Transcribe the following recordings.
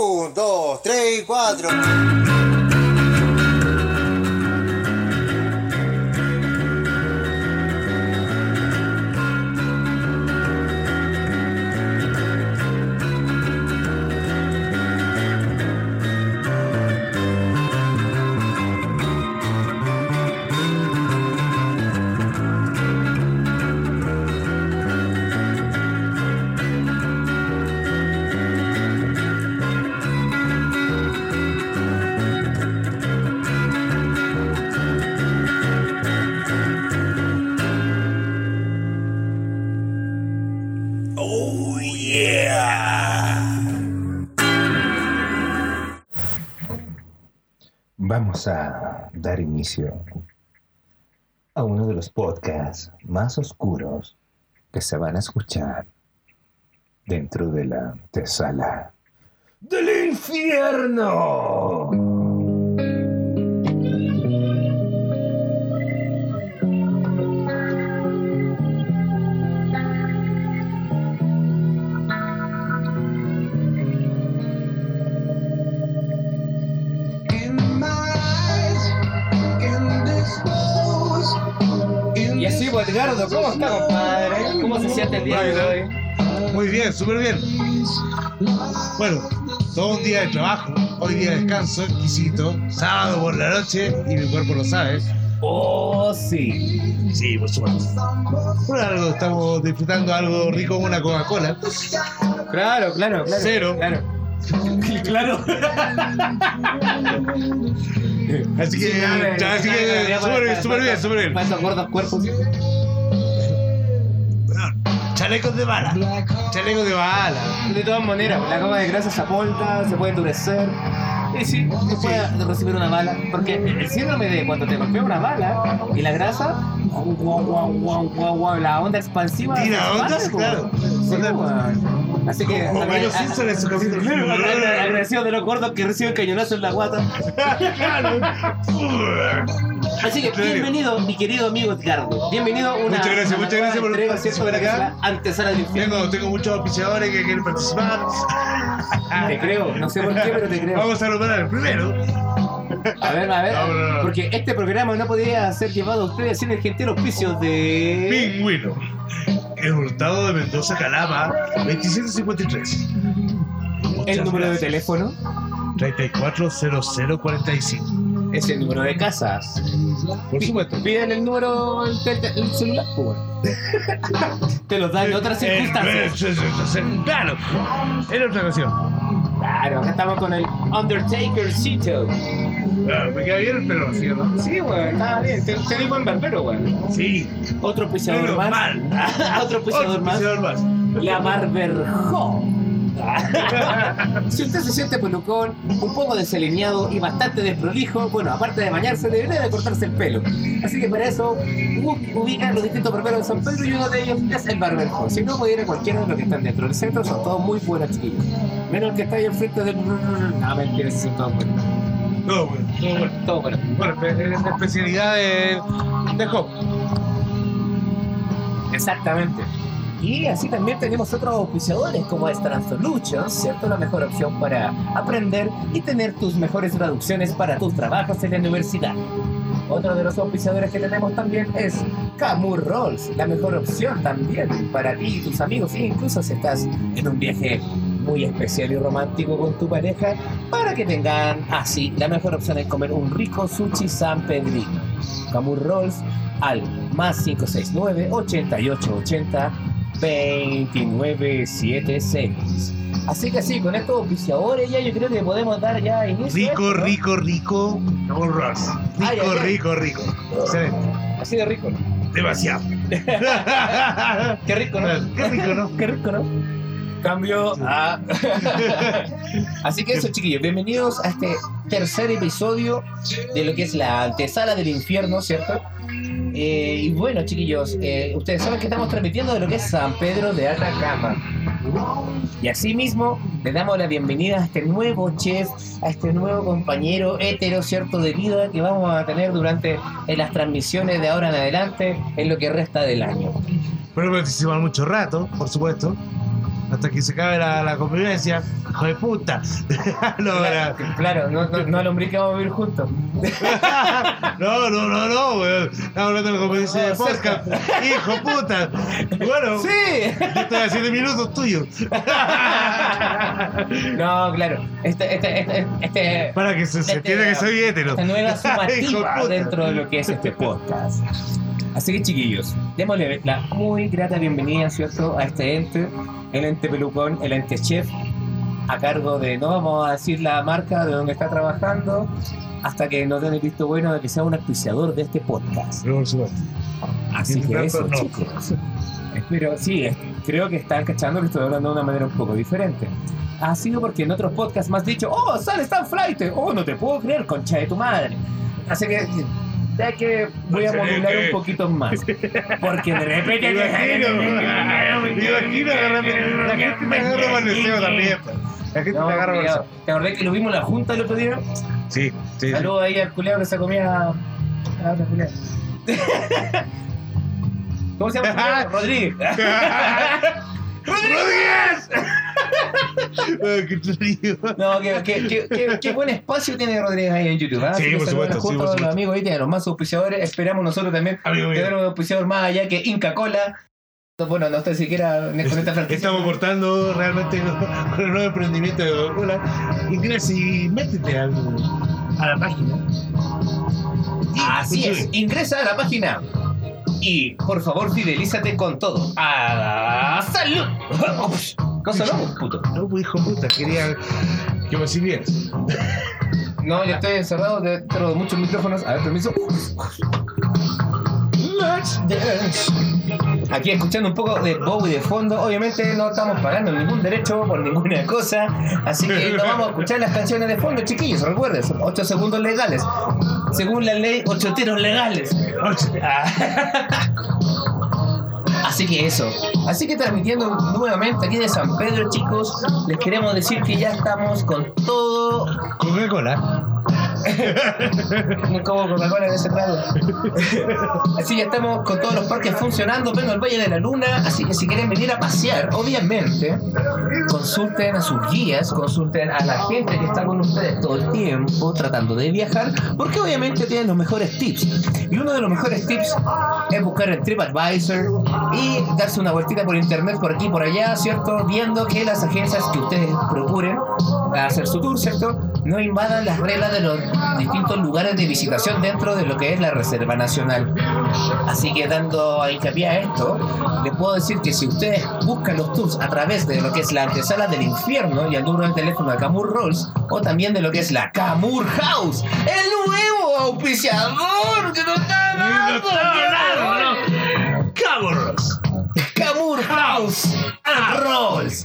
Un, dos, tres cuatro. Vamos a dar inicio a uno de los podcasts más oscuros que se van a escuchar dentro de la antesala del infierno. ¿Cómo está, compadre? ¿Cómo se siente el día de hoy? Muy bien, súper bien. Bueno, todo un día de trabajo, hoy día de descanso, exquisito, sábado por la noche y mi cuerpo lo sabe. Oh, sí. Sí, por supuesto. Por algo estamos disfrutando algo rico como una Coca-Cola. Claro, claro, claro. Cero. Claro. claro. Así que, ya, así que súper bien, súper bien, súper bien. Para esos gordos cuerpos. Chalecos de bala. Chalecos de bala. De todas maneras, la cama de grasa se aporta, se puede endurecer. Y sí, se puede recibir una bala. Porque el síndrome de cuando te golpea una bala y la grasa, la onda expansiva. Tira ondas, claro. Sí. Así que. Como Simpson en su capítulo. Agradecido de los gordos que reciben cañonazo en la guata. Así que bienvenido, mi querido amigo Edgardo. Bienvenido a una. Muchas gracias, una muchas gracias por entrega, acá. Antesala del infierno. Tengo, tengo muchos auspiciadores que quieren participar. Te creo, no sé por qué, pero te creo. Vamos a nombrar al primero. A ver, a ver, No, no, no. porque este programa no podría ser llevado a ustedes sin el gentil auspicio de. Pingüino. El hurtado de Mendoza Calama, 2753. El número de teléfono 340045. Es el número de casas. Por supuesto. Piden el número el, tel- el celular, pues. Te lo dan en otras Eh, circunstancias. eh, Claro, en otra ocasión. Claro, acá estamos con el Undertaker Cito. Ah, Me queda bien el pelo así, ¿no? Sí, weón, está bien. Te, te buen barbero, weón. Sí. Otro Menos más. mal. Otro Otro más. auspiciador más. La Barberjo. si usted se siente pelucón, un poco desalineado y bastante desprolijo, bueno, aparte de bañarse, debería de cortarse el pelo. Así que para eso ubican los distintos barberos de San Pedro y uno de ellos es el Barberjo. Si no, puede ir a cualquiera de los que están dentro del centro, son todos muy buenos chiquillos. Menos el que está ahí enfrente del... No, mentira, son todos buenos. Todo bueno, todo bueno. Buenos. Bueno, espe- es la especialidad de, de Hop. Exactamente. Y así también tenemos otros auspiciadores como es Transolutions, ¿cierto? La mejor opción para aprender y tener tus mejores traducciones para tus trabajos en la universidad. Otro de los auspiciadores que tenemos también es Camur Rolls, la mejor opción también para ti y tus amigos, e incluso si estás en un viaje muy especial y romántico con tu pareja, para que tengan así la mejor opción es comer un rico sushi San Pedrino. Camur Rolls al más 569 8880 2976. Así que sí, con estos auspiciadores ya yo creo que podemos dar ya inicio. a Rico, esto, ¿no? rico, rico. Ross. Ay, Rico, ay, ay. rico, rico. Excelente. Así de rico, ¿no? Demasiado. Qué rico, ¿no? Qué rico, ¿no? Qué rico, ¿no? Cambio a... Así que eso, chiquillos, bienvenidos a este tercer episodio de lo que es la antesala del infierno, ¿cierto? Eh, y bueno, chiquillos, eh, ustedes saben que estamos transmitiendo de lo que es San Pedro de Atacama. Y asimismo, le damos la bienvenida a este nuevo chef, a este nuevo compañero hetero, ¿cierto?, de vida que vamos a tener durante en las transmisiones de ahora en adelante, en lo que resta del año. Pero participar mucho rato, por supuesto. Hasta que se acabe la, la convivencia. Hijo de puta. no, Claro, claro, no, no, no alumbré que vamos a vivir juntos. no, no, no, no, weón. Estamos hablando de la convivencia de podcast. Hijo de puta. Bueno, ¡Sí! yo estoy a 7 minutos tuyos. No, claro. Este, este, este, este, Para que se, se Este, entienda que soy hétero. esta nueva sumativa dentro de lo que es este podcast. Así que chiquillos, démosle la muy grata bienvenida, ¿cierto? A este ente, el ente pelucón, el ente chef, a cargo de, no vamos a decir la marca de donde está trabajando, hasta que nos den el visto bueno de que sea un auspiciador de este podcast. Pero. Así que eso, no. chicos. Espero, sí, creo que están cachando que estoy hablando de una manera un poco diferente. Ha sido porque en otros podcasts me has dicho, oh, sales tan flight, oh, no te puedo creer, concha de tu madre. Así que, ya que voy a modular un poquito más. Porque de repente... Imagino, La gente me agarra mal deseo también. pues. La gente me agarra deseo. ¿Te acordás que lo vimos en la junta el otro día? Sí, sí. Saludos ahí al culeado que se comía a la otra culeada. ¿Cómo se llama? culeado? Rodríguez. ¡Rodríguez! Frío. No, qué, qué, qué, qué- qué buen espacio tiene Rodríguez ahí en YouTube. ¿ah? Sí, por supuesto, sí, por a los supuesto. amigos ahí, tiene los más auspiciadores. Esperamos nosotros también tener un auspiciador más allá que Inca Cola. Bueno, no estoy siquiera con esta franquicia. Estamos cortando realmente con el nuevo emprendimiento de Coca-Cola. Ingresa y métete al- a la página. Y Así es, ingresa a la página y por favor fidelízate con todo. ¡A salud! No, puto. No, pues hijo puta, quería que me sirvieras. No, yo estoy encerrado dentro de muchos micrófonos. A ver, permiso. Let's dance. Aquí escuchando un poco de Bowie de fondo. Obviamente no estamos pagando ningún derecho por ninguna cosa. Así que no vamos a escuchar las canciones de fondo, chiquillos. Recuerden, son 8 segundos legales. Según la ley, 8 tiros legales. Así que eso. Así que transmitiendo nuevamente aquí de San Pedro, chicos, les queremos decir que ya estamos con todo Coca-Cola. Coca-Cola en ese. Así que estamos con todos los parques funcionando, vengo al Valle de la Luna, así que si quieren venir a pasear, obviamente, consulten a sus guías, consulten a la gente que está con ustedes todo el tiempo tratando de viajar, porque obviamente tienen los mejores tips. Y uno de los mejores tips es buscar en TripAdvisor y darse una vueltita por internet por aquí y por allá, ¿cierto? Viendo que las agencias que ustedes procuren a hacer su tour, ¿cierto? No invadan las reglas de los distintos lugares de visitación dentro de lo que es la Reserva Nacional. Así que dando hincapié a esto, les puedo decir que si ustedes buscan los tours a través de lo que es la antesala del infierno y el número de teléfono de Camur Rolls, o también de lo que es la Camur House, el nuevo auspiciador que nos está dando. Cabros. Camur House and Rolls.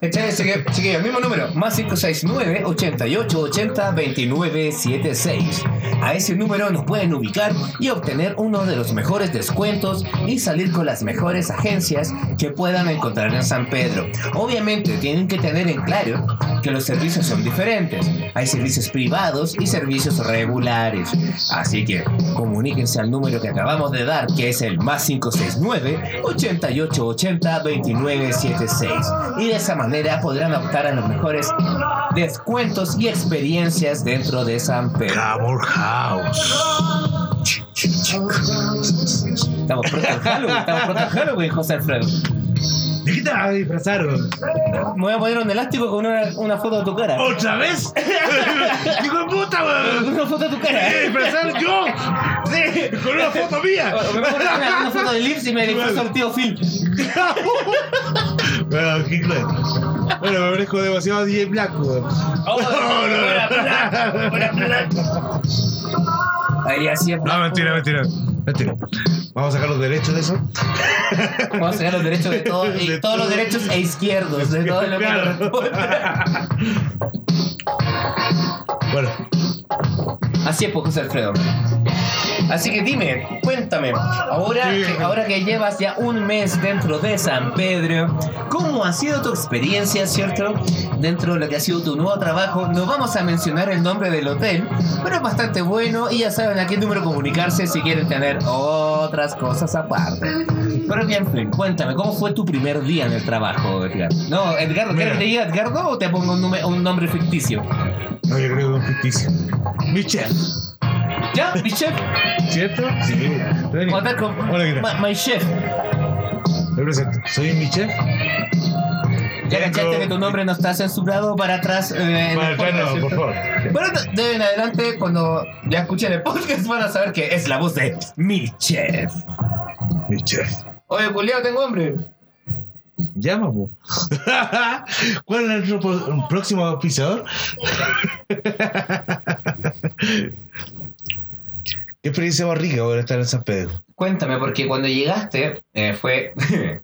¿Cachai? Así que, chiquillos, mismo número, más 569 88 80 29 76. A ese número nos pueden ubicar y obtener uno de los mejores descuentos y salir con las mejores agencias que puedan encontrar en San Pedro. Obviamente tienen que tener en claro que los servicios son diferentes. Hay servicios privados y servicios regulares. Así que comuníquense al número que acabamos de dar, que es el más 569 88 80 29 76. Y de esa manera podrán optar a los mejores descuentos y experiencias dentro de San Pedro. Cabor House. Estamos pronto en Halloween, estamos pronto en Halloween, José Alfredo. ¿De qué te vas a disfrazar? weón? Me voy a poner un elástico con una, una foto de tu cara. ¿Otra vez? ¡Hijo de puta, weón! Una foto de tu cara. ¿Qué disfrazar yo? Sí. ¡Con una foto mía! O- o me pongo una, una foto de Lips y me disfrazo al tío Phil. Bueno, qué cruel. Bueno, me parezco demasiado a DJ Black, weón. Oh, No, no, buena no. plata, buena plata. Ahí así es. No, mentira, mentira. Mentira. Vamos a sacar los derechos de eso. Vamos a sacar los derechos de todos, y De todos los todo. derechos e izquierdos, de todo lo que Claro. corresponde. Bueno, Así es, pues, José Alfredo. Así que dime, cuéntame, ahora que, ahora que llevas ya un mes dentro de San Pedro, ¿cómo ha sido tu experiencia, cierto? Dentro de lo que ha sido tu nuevo trabajo, no vamos a mencionar el nombre del hotel, pero es bastante bueno y ya saben a qué número comunicarse si quieren tener otras cosas aparte. Pero bien, fin, cuéntame, ¿cómo fue tu primer día en el trabajo, Edgar? No, Edgardo, ¿quieres que te diga Edgardo o te pongo un, un nombre ficticio? No, yo creo que es un ficticio. Mi chef. ¿Ya, mi chef? ¿Cierto? Sí. Hola, ¿qué tal? my, my chef. Me presento. Soy mi chef. Ya cachaste que tu nombre no está censurado para atrás. eh, Para atrás no, por favor. Bueno, de en adelante, cuando ya escuchen el podcast, van a saber que es la voz de mi chef. Mi chef. Oye, culiao, tengo hambre. Llama, po. ¿Cuál es nuestro próximo auspiciador? ¿Qué experiencia más rica ahora estar en San Pedro? Cuéntame, porque cuando llegaste eh, fue.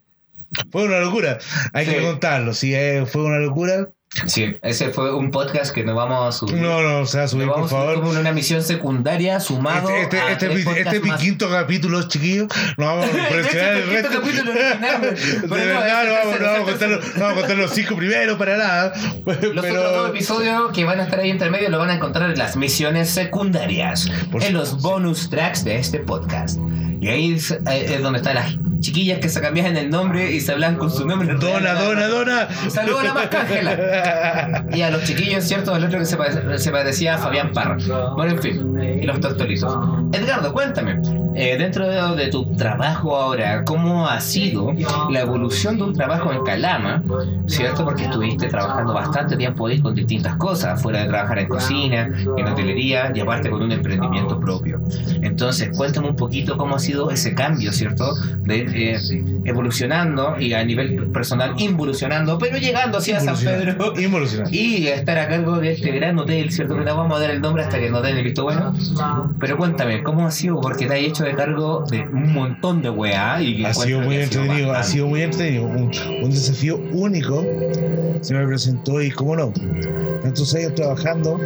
Fue una locura, hay Sí. que contarlo. Si eh, fue una locura, sí, ese fue un podcast que nos vamos a subir. no, no, se va a subir, por vamos subir favor. como una misión secundaria sumado Este, este, a este, este más. quinto capítulo, chiquillos, nos vamos a impresionar el Este es resto. capítulo original, De pero no, verdad, no vamos, es no vamos a contar, los- no vamos a contar los cinco primeros para nada. Los otros dos Pero episodios que van a estar ahí entre medio lo van a encontrar en las misiones secundarias, Por en los bonus tracks de este podcast. Y ahí es, eh, es donde están las chiquillas que se cambian el nombre y se hablan con su nombre. dona, dona, dona. Saludos a la Mascángela. Y a los chiquillos, ¿cierto? El otro que se, pare- se parecía a Fabián Parra. Bueno, en fin. Y los tortolitos. Edgardo, cuéntame. eh, dentro de, de tu trabajo ahora, ¿cómo ha sido la evolución de un trabajo en Calama? ¿Cierto? Porque estuviste trabajando bastante tiempo ahí con distintas cosas, fuera de trabajar en cocina, en hotelería y aparte con un emprendimiento propio. Entonces, cuéntame un poquito cómo ha sido ese cambio, ¿cierto? De eh, evolucionando y a nivel personal involucionando, pero llegando así a San Pedro y estar a cargo de este gran hotel, ¿cierto? Que no vamos a dar el nombre hasta que nos den el visto bueno. Pero cuéntame, ¿cómo ha sido? Porque te has hecho de cargo de un montón de weá y que Ha sido muy entretenido, ha sido muy entretenido. Un, un desafío único se me presentó y cómo no. Tantos años trabajando,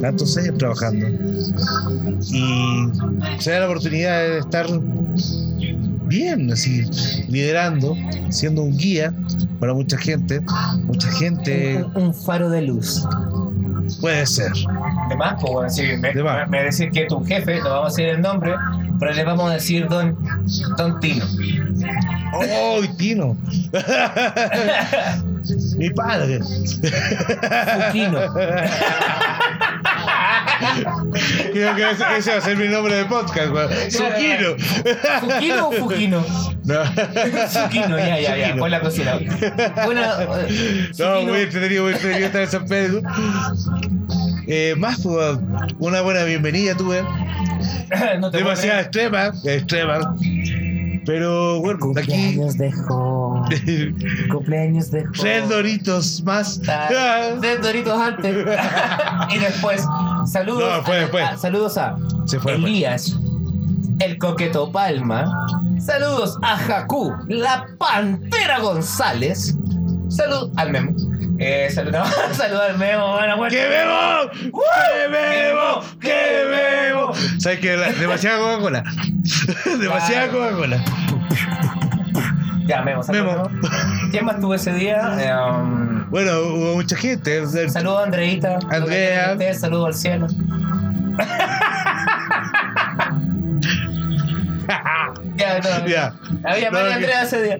tantos años trabajando. Y se da la oportunidad de estar bien, así, liderando, siendo un guía para mucha gente. Mucha gente Un, un faro de luz. puede ser. De más, pues bueno, sí, me, De más. me decir que tu jefe, no vamos a decir el nombre, pero le vamos a decir Don, don Tino. ¡Oh, Tino! Mi padre. Fuquino. Creo que ese, ese va a ser mi nombre de podcast, weón. Zuquino. ¿Fuquino o Fujino? No. Zuquino, ya, ya, ya, pon la cocina. Bueno, eh, No, muy entretenido, muy entretenido estar en San Pedro. Eh, más, pues, una buena bienvenida tuve. no te Demasiado extrema, extrema. Pero bueno, de aquí. Cumpleaños dejó. Cumpleaños dejó. Tres doritos más. Ah, Tres doritos antes. y después, saludos. No, después, a- saludos a Se fue. Elías, el coqueto Palma. Saludos a Jacú, la pantera González. Salud al Memo. Eh, salud, no, salud al Memo. Bueno, bueno. ¡Que bebo! ¡Que bebo! ¡Que bebo! ¿Sabes qué? Demasiada Coca-Cola. Demasiada. Coca-Cola. Ya, Memo, salud. Memo. Memo. ¿Quién más tuvo ese día? Eh, um, Bueno, hubo mucha gente. o sea, Saludos a Andreita. Andrea. Saludos al cielo. ya, no. Ya. Había No, María Andrea ese día.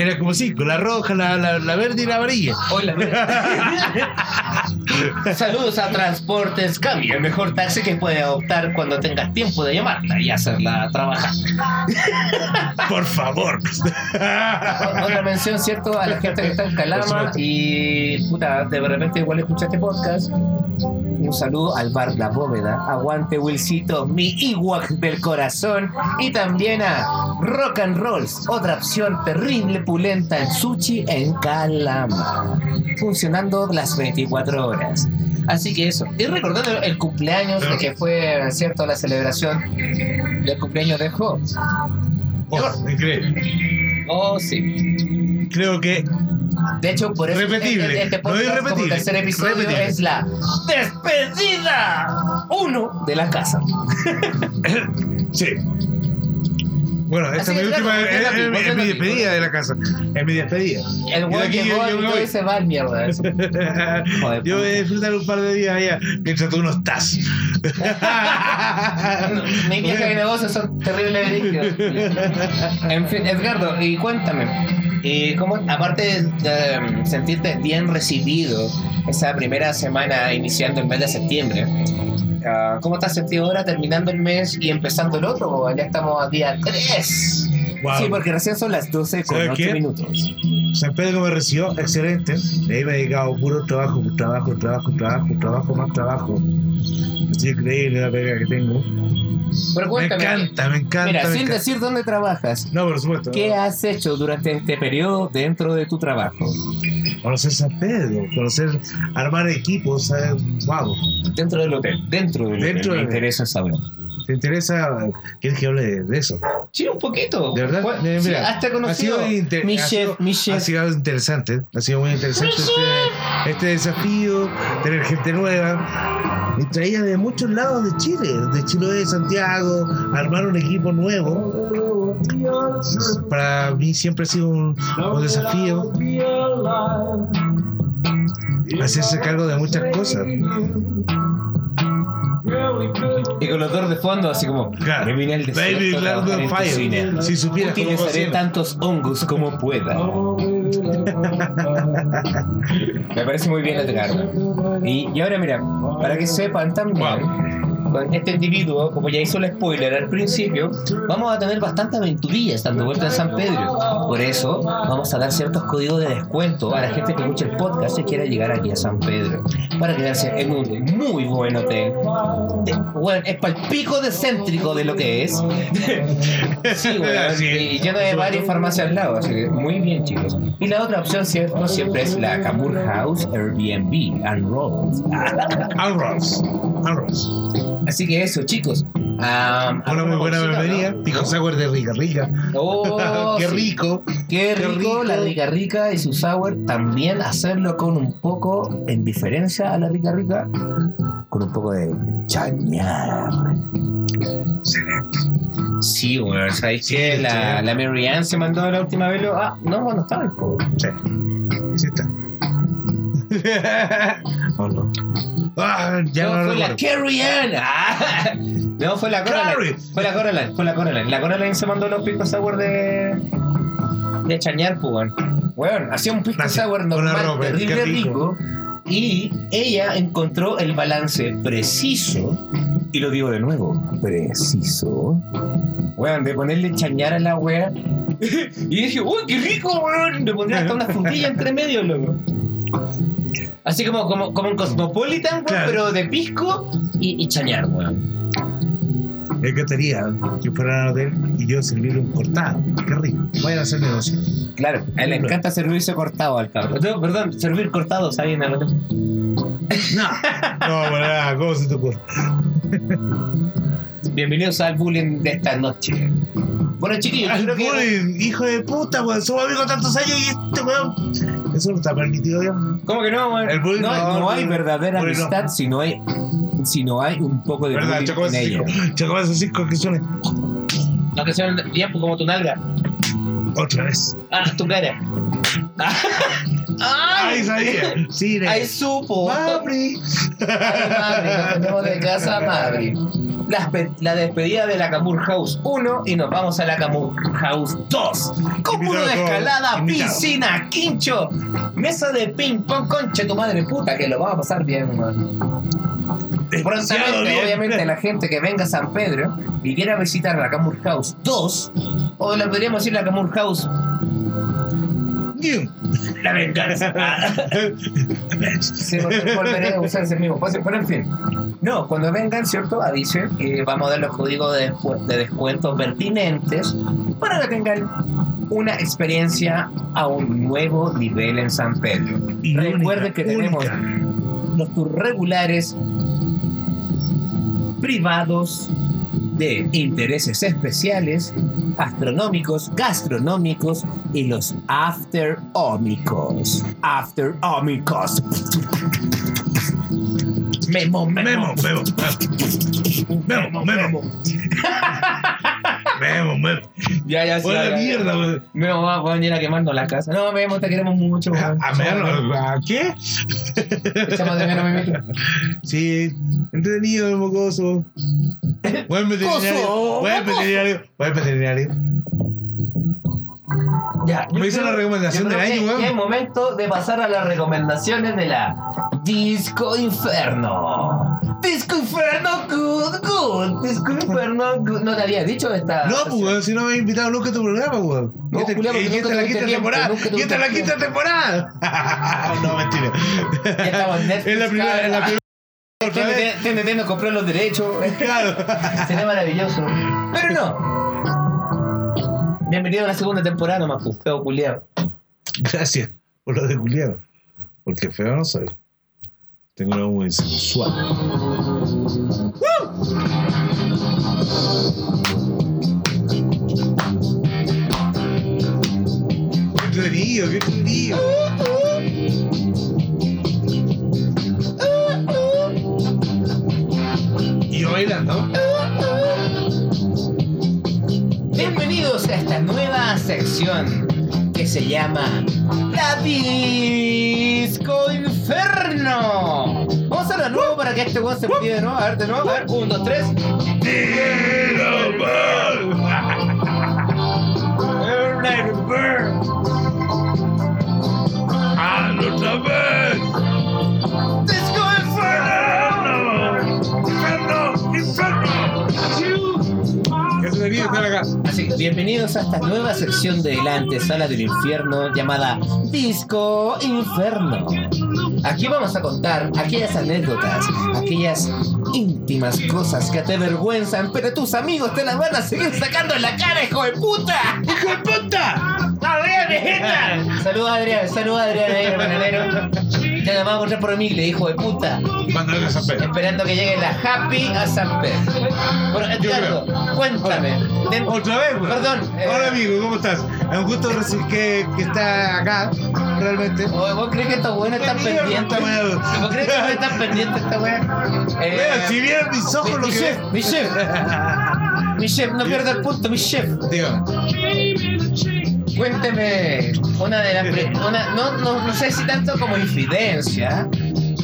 Era como cinco, la roja, la, la, la verde y la amarilla. Hola. Saludos a Transportes Cami, el mejor taxi que puedes optar cuando tengas tiempo de llamarla y hacerla trabajar. Por favor. Otra mención, ¿cierto? A la gente que está en Calama y puta, de repente igual escuchaste podcast. Un saludo al bar La Bóveda, aguante Wilcito, mi Ewok del corazón. Y también a Rock and Rolls, otra opción terrible pulenta en sushi en Calama. Funcionando las 24 horas. Así que eso. Y recordando el cumpleaños de que fue, ¿cierto? La celebración del cumpleaños de Job. Oh, increíble. Oh, sí. Creo que De hecho, por eso Repetible. este, No es repetible. tercer episodio Repetible. es la despedida uno de la casa. sí. Bueno, esta es mi que, última. Es, es- mi despedida de la casa. Es mi despedida. El Yo weón aquí- yo- yo y me todo voy. y se va al mierda. eso. Joder, Yo voy a disfrutar un par de días allá mientras tú no estás. Mi vieja y negocios son terribles. En fin, Edgardo, y cuéntame, y cómo, aparte de um, sentirte bien recibido esa primera semana iniciando el mes de septiembre, ah, ¿cómo te has sentido ahora terminando el mes y empezando el otro? Ya estamos a día 3. Wow. Sí, porque recién son las 12 con ¿Sabes 8 qué? minutos. San Pedro me recibió excelente. De ahí me he dedicado puro trabajo, trabajo, trabajo, trabajo, trabajo, más trabajo. Es increíble la pega que tengo. Pero Me encanta, me encanta. Mira, me sin encanta. decir dónde trabajas, No, por supuesto. ¿qué has hecho durante este periodo dentro de tu trabajo? Conocer San Pedro, conocer, armar equipos, ¿sabes? Wow. Dentro del hotel, dentro del Dentro hotel, me del- interesa saber. ¿Te interesa? ¿Quieres que hable de, de eso? Sí, un poquito. ¿De verdad? Mira, sí, hasta ha conocido sido inter- mi ha chef, sido- mi Ha chef. sido interesante, ha sido muy interesante este, este desafío, tener gente nueva. Y traía de muchos lados de Chile, de Chiloé, de Santiago, armar un equipo nuevo. Para mí siempre ha sido un, un desafío hacerse cargo de muchas cosas. Y con los dos de fondo, así como, Claro. me vine al desierto Baby, en Fire. Si supieras cómo Utilizaré tantos hongos como pueda. Me parece muy bien, Edgardo. Y, y ahora, mira, para que sepan también, con este individuo, como ya hizo el spoiler al principio, vamos a tener bastante aventurillas dando vuelta en San Pedro. Por eso, vamos a dar ciertos códigos de descuento a la gente que escuche el podcast y quiera llegar aquí a San Pedro. Para quedarse en un muy buen hotel. De- bueno, es para el pico decéntrico de lo que es. sí, weón, Sí. y lleno de varias farmacias al lado, así que muy bien, chicos. Y la otra opción, cierto, siempre es la Camur House Airbnb and Rolls. Arroz, arroz. Así que eso, chicos. Una muy buena ¿alguna cosita, bienvenida. no? Pico sour de rica, rica. Oh, Qué sí. rico. Qué Qué rico, rico. la rica rica y su sour. También hacerlo con un poco, en diferencia a la rica rica, con un poco de chañar. Sí, bueno, ¿sabéis Sí, que la, sí. la Mary Ann se mandó la última vez? lo- Ah, no, no estaba el pobre. Sí. Sí está. ¿O no? Ah, ya no, no, fue la. Carrie Ann. Ah, no, fue la. Coraline. Fue la Coraline, fue la Coraline. La Coraline se mandó los pisco sour de. de chañar, pues, weón. Hacía un pisco Gracias. sour normal, qué terrible rico. rico. Y ella encontró el balance preciso, y lo digo de nuevo, preciso, weón, de ponerle chañar a la wea. y dije, uy, qué rico, weón. Le pondría hasta una frutilla entre medio, loco. Así como, como, como un Cosmopolitan, weón, Claro. pero de pisco y, y chañar, weón. Me encantaría que fuera al hotel y yo servirle un cortado. Qué rico. Vayan a hacer negocio. Claro, a él le encanta servirse cortado al cabrón. No, perdón, servir cortados ahí en el hotel. No. No, para nada. ¿Cómo se te ocurre? Bienvenidos al bullying de esta noche. Bueno, chiquillos, yo Al creo que. bullying, hijo de puta, weón. Somos amigos tantos años y este weón. Eso no está permitido ya. ¿Cómo que no? El bullying no, no, no hay verdadera bullying no. amistad si no hay, si no hay un poco de ¿Verdad? bullying en esos ella. cinco. Chocó cinco que suenen. No que sean tiempo como tu nalga. Otra vez. Ah, tu cara. ¡Ay, ¡Ay! sabía! Sí. ¡Ay, supo! Mabri. Ay, Mabri, nos tenemos de casa Mabri. La, espe- la despedida de la Camur House 1 y nos vamos a la Camur House 2. Con muro de escalada, invitado. piscina, quincho, mesa de ping pong, concha tu madre puta, que lo vamos a pasar bien, man. Prontamente, bien. obviamente, la gente que venga a San Pedro y quiera visitar la Camur House 2, o le podríamos decir la Camur House. La venganza. Sí, volveré a usar ese mismo espacio, pero en fin. No, cuando vengan, ¿cierto? Avisen que vamos a dar los códigos de, descu- de descuentos pertinentes para que tengan una experiencia a un nuevo nivel en San Pedro. Y Recuerden única, que tenemos única. los tours regulares, privados, de intereses especiales, astronómicos, gastronómicos y los after-ómicos. After-ómicos. Memo, memo. Memo, memo. Memo, memo. Memo, memo. Ya, ya, sí. Buena ya, ya. mierda, weón. Me va a venir a quemarnos la casa. No, Memo, te queremos mucho. A menos, ¿a qué? Echamos de menos, Memito. Sí, entretenido el mocoso. Buen veterinario. Buen veterinario. Buen veterinario. Ya, Me hizo creo- la recomendación del año, weón. Es momento de pasar a las recomendaciones de la Disco Inferno. Disco Inferno, good, good. Disco Inferno, good. No te había dicho esta. No, pues, weón, si no me has invitado nunca a tu programa, weón. No, Y esta- y es la quinta temporada. Y esta es la quinta temporada. No, mentira. Ya estamos en Netflix. Es la primera, es la primera. TNT nos compró los derechos. Claro. Sería maravilloso. Pero no. Bienvenido a la segunda temporada, pues, feo culiao. Gracias por lo de Julián. Porque feo no soy. Tengo una voz sensual. ¡Qué entretenido, qué entretenido! Bienvenidos a esta nueva sección que se llama La Disco Inferno. Vamos a hacerlo de nuevo para que este weón se motive de nuevo. A ver, de nuevo. A ver, un, dos, tres. otra vez! Bienvenidos a esta nueva sección de la antesala del infierno llamada Disco Inferno. Aquí vamos a contar aquellas anécdotas, aquellas íntimas cosas que te avergüenzan, pero tus amigos te las van a seguir sacando en la cara, hijo de puta. ¡Hijo de puta! ¡Adrián, Saluda a Adrián, saluda a Adrián ahí, vamos a encontrar por Emigle, hijo de puta. Cuando venga San Pedro. Esperando que llegue la Happy a San Pedro. Bueno, Edgardo, cuéntame. Den- Otra vez, güey. Perdón, eh. Hola, amigo, ¿cómo estás? Es un gusto recibir que, que está acá, realmente. Oye, ¿Vos crees que estos buenos están ¿Qué mierda, pendientes? ¿Vos crees que no están pendientes esta weá? Eh, Vean, si vieran mis ojos, mi, lo mi que chef, mi chef, mi chef, no pierda el punto, mi chef. Dígame. Cuénteme una de las una, no, no, no sé si tanto como infidencia,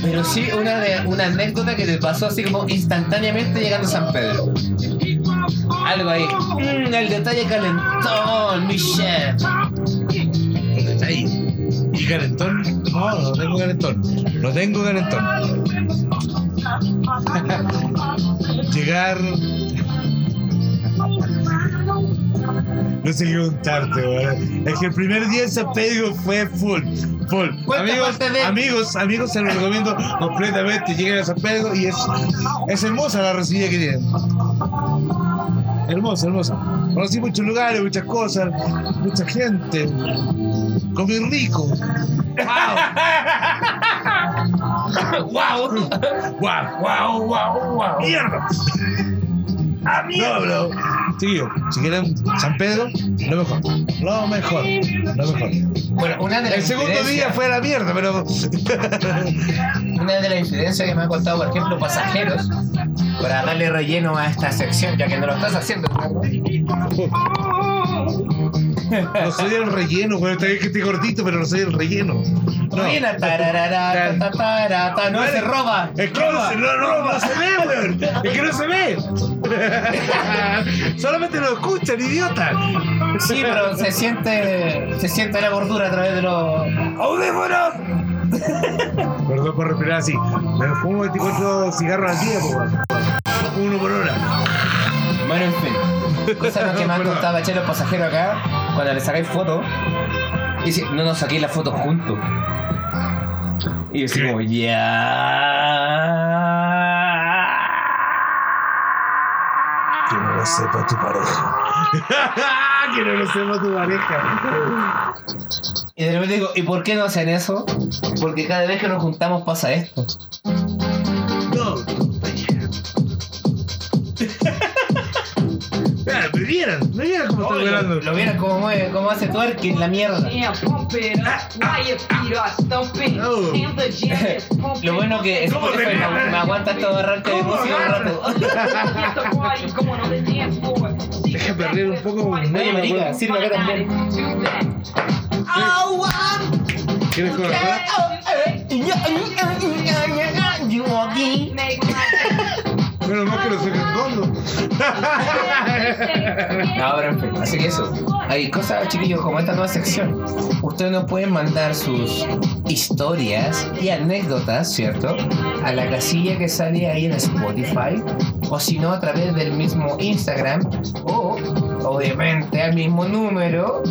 pero sí una de una anécdota que te pasó así como instantáneamente llegando a San Pedro. Algo ahí. Mm, el detalle calentón, mi chef. Ahí. ¿Y calentón? No, no tengo calentón. No tengo calentón. Llegar. No sé qué contarte, weón. Es que el primer día en San Pedro fue full. Full. Amigos, de- amigos, amigos, se lo recomiendo completamente. Lleguen a San Pedro y es, es hermosa la recibida que tienen. Hermosa, hermosa. Conocí muchos lugares, muchas cosas, mucha gente. Comí rico. ¡Wow! ¡Guau! ¡Guau, guau, guau! ¡Mierda! No, bro. Si quieren San Pedro, lo mejor. Lo mejor. Lo mejor. Bueno, una de las El segundo día fue a la mierda, pero. Una de las incidencias que me han contado, por ejemplo, pasajeros, para darle relleno a esta sección, ya que no lo estás haciendo. No soy el relleno, güey. Está bien que esté gordito, pero no soy el relleno. No. Tararara, ta, ta, ta, no se roba. Es que no, se- no, no, no se ve, weón. Es que no se ve. Solamente lo escuchan, idiota. Sí, pero se siente, se siente la gordura a través de los audífonos. Perdón por respirar así. Me fumo 24 cigarros al día, po, weón. Uno por hora. Bueno, en fin. Cosas que me han contado che, los pasajeros acá, cuando le sacáis fotos, y si no nos saquéis la foto juntos. Y como, ya. Lo sepa tu pareja. que no lo sepa tu pareja. Y de repente digo, ¿y por qué no hacen eso? Porque cada vez que nos juntamos pasa esto. Lo, vieron cómo mueve, cómo hace twerking la mierda. Lo bueno que ¿Cómo te Spotify me, me aguanta estos arranques de rato. Deja perder un poco. Oye, marica, sirve acá también. Menos mal que lo sacan condo. No, pero así que eso. Hay cosas, chiquillos, como esta nueva sección. Ustedes nos pueden mandar sus historias y anécdotas, ¿cierto? A la casilla que sale ahí en Spotify. O si no, a través del mismo Instagram. O, obviamente, al mismo número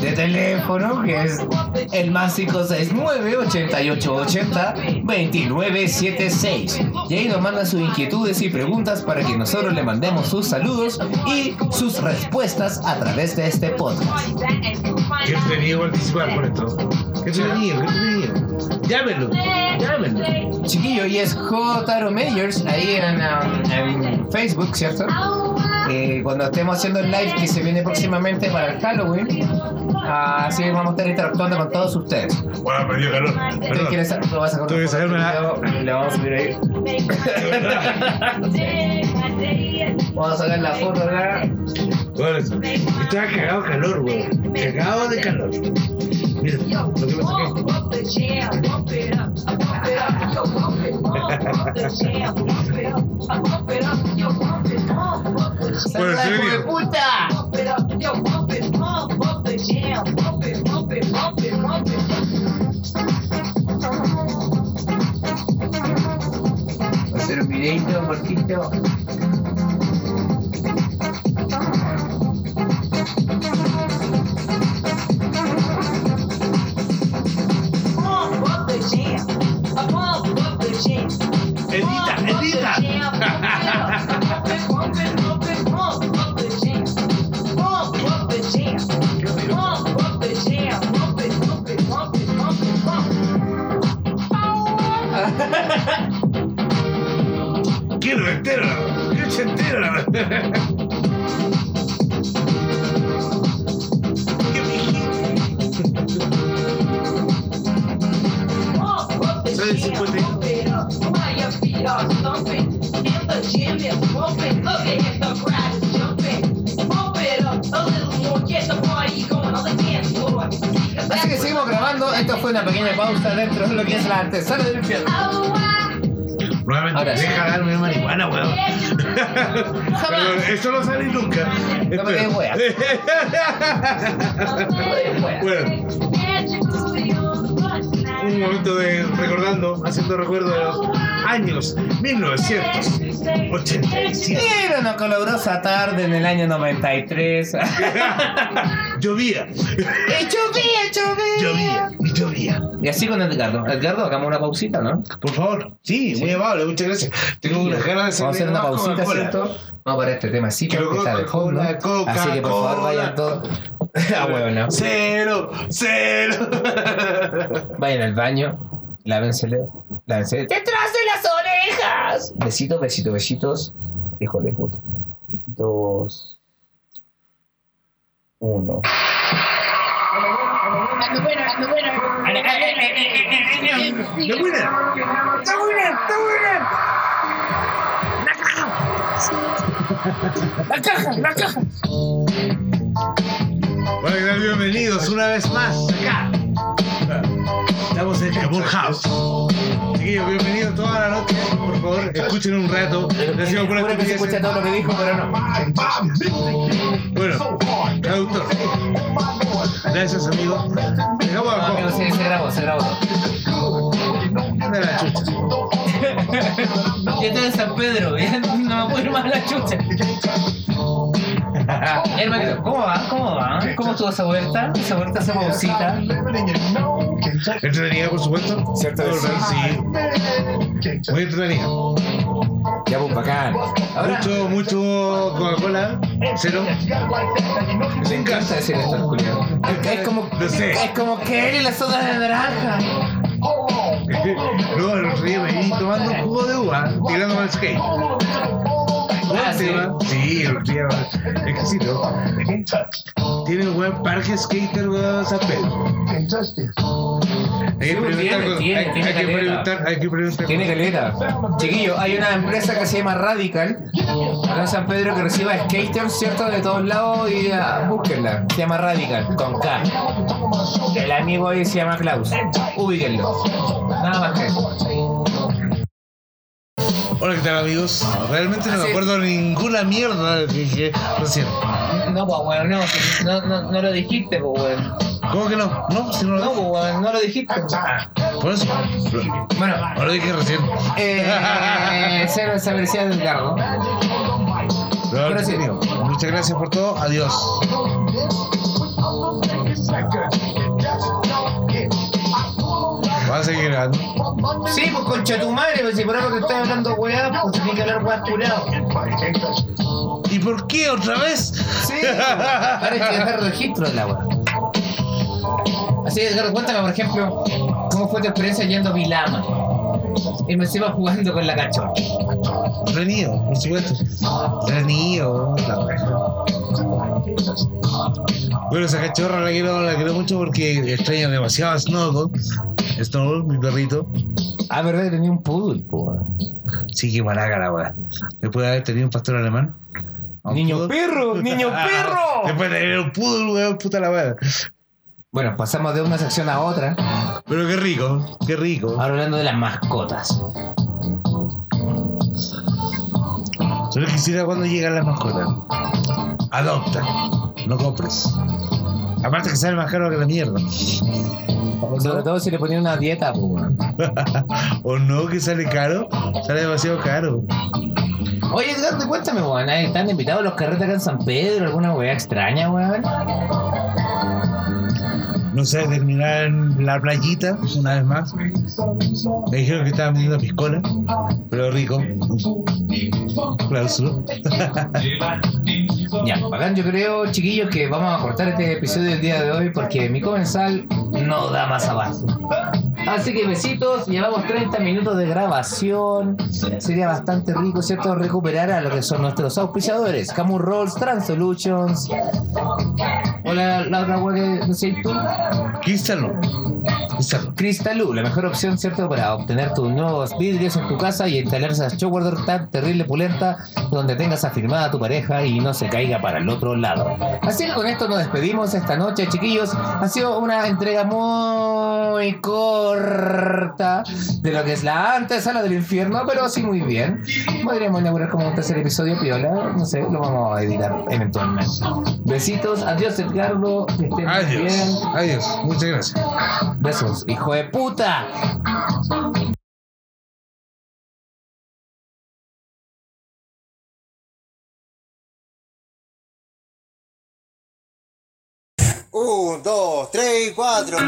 de teléfono que es el más 569-8880-2976. Y ahí nos mandan sus inquietudes y preguntas para que nosotros le mandemos sus saludos y sus respuestas a través de este podcast. Qué entretenido participar por esto. Qué entretenido, qué entretenido. Llámenlo, llámenlo. Chiquillo, y es Jotaro Meyers ahí en, um, en Facebook, ¿cierto? Eh, cuando estemos haciendo el live que se viene próximamente para el Halloween, así vamos a estar interactuando con todos ustedes. Bueno, me dio calor. ¿Usted quiere sa- lo vas a sacar que sacarme la- vamos a subir ahí. Vamos a sacar la foto acá. Bueno, estaba cagado de calor, weón. Cagado de calor. Mira, lo que me saqué. Bueno, ¡Saluda, en hijo de serio. Videito cortito. Así que seguimos grabando. Esto fue una pequeña pausa dentro de lo que es la antesala del infierno. Nuevamente, Ahora sí. deja darme marihuana, weón. Pero esto no sale nunca. No me des wea. Bueno, un momento de recordando, haciendo recuerdo de los años 1987. Era una colorosa tarde en el año 93. Llovía, ¡Y llovía, llovía! llovía, y llovía. Y así con Edgardo. Edgardo, hagamos una pausita, ¿no? Por favor, sí, muy amable, muchas gracias. Tengo unas ganas de Vamos a hacer una pausita. ¿cierto? Vamos para este tema sí que está de fondo. Así que por favor vayan todos. ah, bueno, no. Cero, cero. Vayan al baño. Lávensele. Lávensele. ¡Detrás de las orejas! Besitos, besitos, besitos. Hijo de puta. Dos. Uno. ¡Está buena! ¡Está buena! ¡La caja! ¡La caja! Bueno, ¿qué tal? bienvenidos una vez más en Kabul House. Chiquillos, bienvenidos toda la noche. Por favor, escuchen un rato. Decimos por Juro que se escucha todo lo que dijo, pero no. Bueno, traductor. Gracias, amigo. Dejamos No, amigo, abajo. se, grabó, se grabó. De la chucha. Ya estoy en San Pedro, no me puedo ir más a la chucha. Hermanito, ¿cómo va? ¿Cómo va? ¿Cómo estuvo esa vuelta? Esa vuelta, esa pausita. Entretenida, por supuesto. Cierto sí. Muy entretenida. Ya, pues, bacán. Ahora, Mucho, mucho Coca-Cola. Cero. me encanta decir esto, Julio. Es, es como, Lo sé. es como que él y la soda de naranja. Luego el día me vi tomando un jugo de uva, tirándome al skate. Ah, sí. el día exquisito. Tiene un buen parque skater, weón, San Pedro. Hay que preguntar, tiene, hay, tiene hay que caleta. preguntar, hay que preguntar. Tiene caleta. Chiquillo, hay una empresa que se llama Radical, acá en San Pedro, que reciba skaters, ¿cierto? De todos lados y ah, búsquenla. Se llama Radical, con K. El amigo ahí se llama Klaus. Ubíquenlo. Nada más que eso. Hola, ¿qué tal amigos? Realmente no me acuerdo ninguna mierda de lo que dije recién. No, pues, weón, no, si no, no, no lo dijiste, pues, weón. ¿Cómo que no? No, si no lo No, pues, weón, no lo dijiste. Por eso. Bueno, No lo dije recién. eh, cero desaparecida del Gardo. Pero, sí. amigo, Muchas gracias por todo. Adiós. Vas a seguir grabando. Sí, pues concha tu madre, pues si por algo te estoy hablando weá, pues tienes que hablar weá curado. ¿Y por qué otra vez? Sí, ahora hay que dejar registro de la weá. Así que, Edgardo, cuéntame, por ejemplo, cómo fue tu experiencia yendo a Vilama. Y me encima jugando con la cachorra. Renido, por supuesto. Renido, la wea. Bueno, esa cachorra la quiero, la quiero mucho porque extraño demasiado a Snowball. Snowball, mi perrito. Ah, verdad que tenía un poodle, pues. Sí, que malaga la weá. Después de haber tenido un pastor alemán. un Niño poodle. perro, niño perro. Después de tener un poodle, weón, puta la weá. Bueno, pasamos de una sección a otra, Pero qué rico, qué rico. ahora hablando de las mascotas. Solo quisiera cuando llegan las mascotas. Adopta, no compres. Aparte que sale más caro que la mierda. Sobre todo si le ponían una dieta, pues. o no, que sale caro, sale demasiado caro. Oye, Edgardo, cuéntame, weón. ¿ahí ¿Están invitados los carretes acá en San Pedro? ¿Alguna weá extraña, weón? No sé, terminar en la playita, una vez más. Me dijeron que estaban vendiendo piscola, pero rico. Cláusulo. Ya, bacán, yo creo, chiquillos, que vamos a cortar este episodio del día de hoy porque mi comensal no da más abasto. Así que besitos, llevamos 30 minutos de grabación. Sería bastante rico, ¿cierto? Recuperar a lo que son nuestros auspiciadores: Camus Rolls, Trans Solutions. Hola, la otra que decís tú. Quístalo. Cristalú, la mejor opción, ¿cierto? Para obtener tus nuevos vidrios en tu casa y instalar esa shower tan terrible pulenta donde tengas afirmada a tu pareja y no se caiga para el otro lado. Así que con esto nos despedimos esta noche, chiquillos. Ha sido una entrega muy corta de lo que es la antesala del infierno, pero sí muy bien. Podríamos inaugurar como un tercer episodio piola, no sé, lo vamos a editar eventualmente. Besitos, adiós Edgardo, que estén Adiós. bien. Adiós. Muchas gracias. Besos, hijo de puta. Un, dos, tres, cuatro.